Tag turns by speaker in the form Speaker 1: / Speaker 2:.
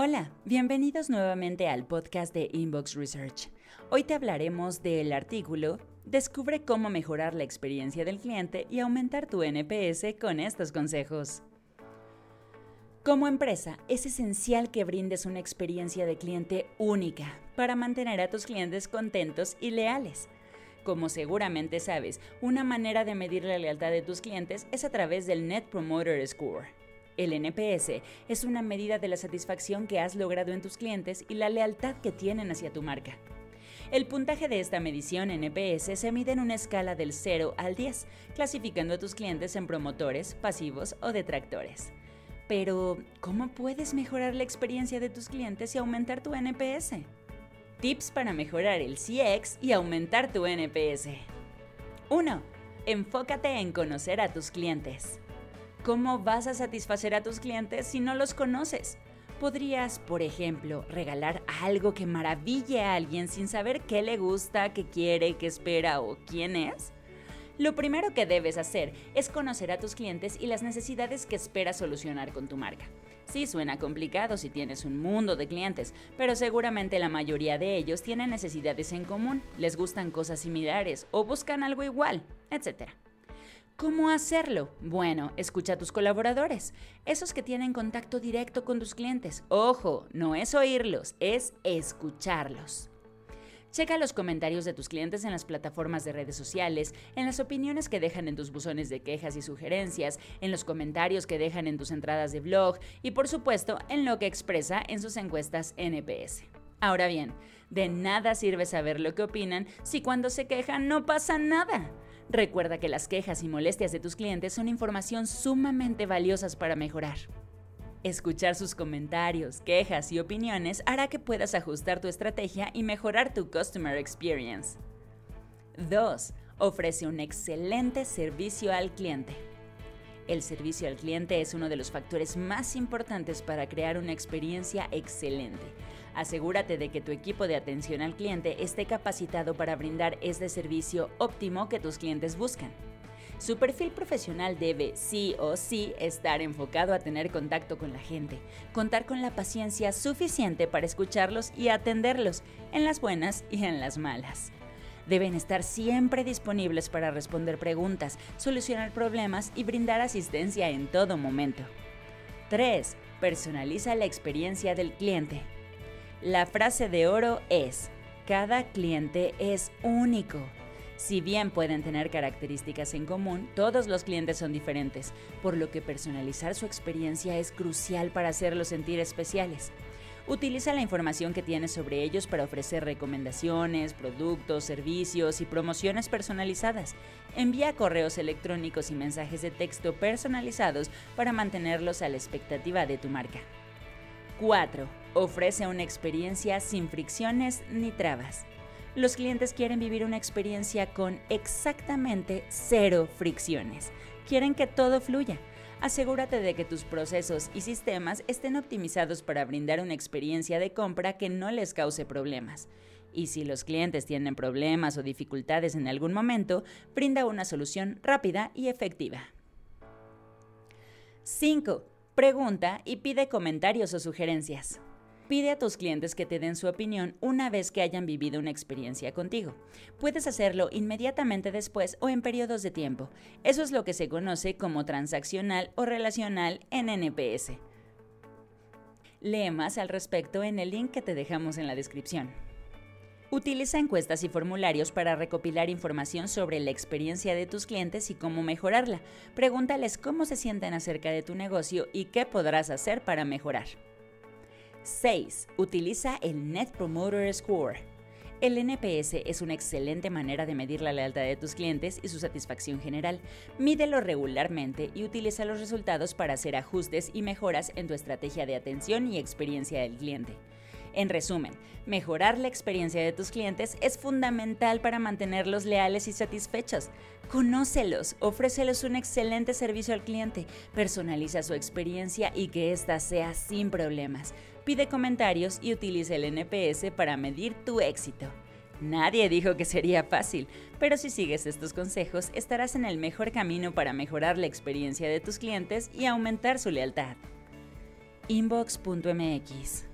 Speaker 1: Hola, bienvenidos nuevamente al podcast de Inbox Research. Hoy te hablaremos del artículo Descubre cómo mejorar la experiencia del cliente y aumentar tu NPS con estos consejos. Como empresa, es esencial que brindes una experiencia de cliente única para mantener a tus clientes contentos y leales. Como seguramente sabes, una manera de medir la lealtad de tus clientes es a través del Net Promoter Score el NPS es una medida de la satisfacción que has logrado en tus clientes y la lealtad que tienen hacia tu marca. El puntaje de esta medición NPS se mide en una escala del 0 al 10, clasificando a tus clientes en promotores, pasivos o detractores. Pero, ¿cómo puedes mejorar la experiencia de tus clientes y aumentar tu NPS? Tips para mejorar el CX y aumentar tu NPS. 1. Enfócate en conocer a tus clientes. ¿Cómo vas a satisfacer a tus clientes si no los conoces? Podrías, por ejemplo, regalar algo que maraville a alguien sin saber qué le gusta, qué quiere, qué espera o quién es. Lo primero que debes hacer es conocer a tus clientes y las necesidades que esperas solucionar con tu marca. Sí, suena complicado si tienes un mundo de clientes, pero seguramente la mayoría de ellos tienen necesidades en común, les gustan cosas similares o buscan algo igual, etc. ¿Cómo hacerlo? Bueno, escucha a tus colaboradores, esos que tienen contacto directo con tus clientes. Ojo, no es oírlos, es escucharlos. Checa los comentarios de tus clientes en las plataformas de redes sociales, en las opiniones que dejan en tus buzones de quejas y sugerencias, en los comentarios que dejan en tus entradas de blog y por supuesto en lo que expresa en sus encuestas NPS. Ahora bien, de nada sirve saber lo que opinan si cuando se quejan no pasa nada. Recuerda que las quejas y molestias de tus clientes son información sumamente valiosas para mejorar. Escuchar sus comentarios, quejas y opiniones hará que puedas ajustar tu estrategia y mejorar tu customer experience. 2. Ofrece un excelente servicio al cliente. El servicio al cliente es uno de los factores más importantes para crear una experiencia excelente. Asegúrate de que tu equipo de atención al cliente esté capacitado para brindar este servicio óptimo que tus clientes buscan. Su perfil profesional debe sí o sí estar enfocado a tener contacto con la gente, contar con la paciencia suficiente para escucharlos y atenderlos, en las buenas y en las malas. Deben estar siempre disponibles para responder preguntas, solucionar problemas y brindar asistencia en todo momento. 3. Personaliza la experiencia del cliente. La frase de oro es, cada cliente es único. Si bien pueden tener características en común, todos los clientes son diferentes, por lo que personalizar su experiencia es crucial para hacerlos sentir especiales. Utiliza la información que tienes sobre ellos para ofrecer recomendaciones, productos, servicios y promociones personalizadas. Envía correos electrónicos y mensajes de texto personalizados para mantenerlos a la expectativa de tu marca. 4. Ofrece una experiencia sin fricciones ni trabas. Los clientes quieren vivir una experiencia con exactamente cero fricciones. Quieren que todo fluya asegúrate de que tus procesos y sistemas estén optimizados para brindar una experiencia de compra que no les cause problemas. Y si los clientes tienen problemas o dificultades en algún momento, brinda una solución rápida y efectiva. 5. Pregunta y pide comentarios o sugerencias. Pide a tus clientes que te den su opinión una vez que hayan vivido una experiencia contigo. Puedes hacerlo inmediatamente después o en periodos de tiempo. Eso es lo que se conoce como transaccional o relacional en NPS. Lee más al respecto en el link que te dejamos en la descripción. Utiliza encuestas y formularios para recopilar información sobre la experiencia de tus clientes y cómo mejorarla. Pregúntales cómo se sienten acerca de tu negocio y qué podrás hacer para mejorar. 6. Utiliza el Net Promoter Score. El NPS es una excelente manera de medir la lealtad de tus clientes y su satisfacción general. Mídelo regularmente y utiliza los resultados para hacer ajustes y mejoras en tu estrategia de atención y experiencia del cliente. En resumen, mejorar la experiencia de tus clientes es fundamental para mantenerlos leales y satisfechos. Conócelos, ofréceles un excelente servicio al cliente, personaliza su experiencia y que ésta sea sin problemas. Pide comentarios y utiliza el NPS para medir tu éxito. Nadie dijo que sería fácil, pero si sigues estos consejos estarás en el mejor camino para mejorar la experiencia de tus clientes y aumentar su lealtad. inbox.mx.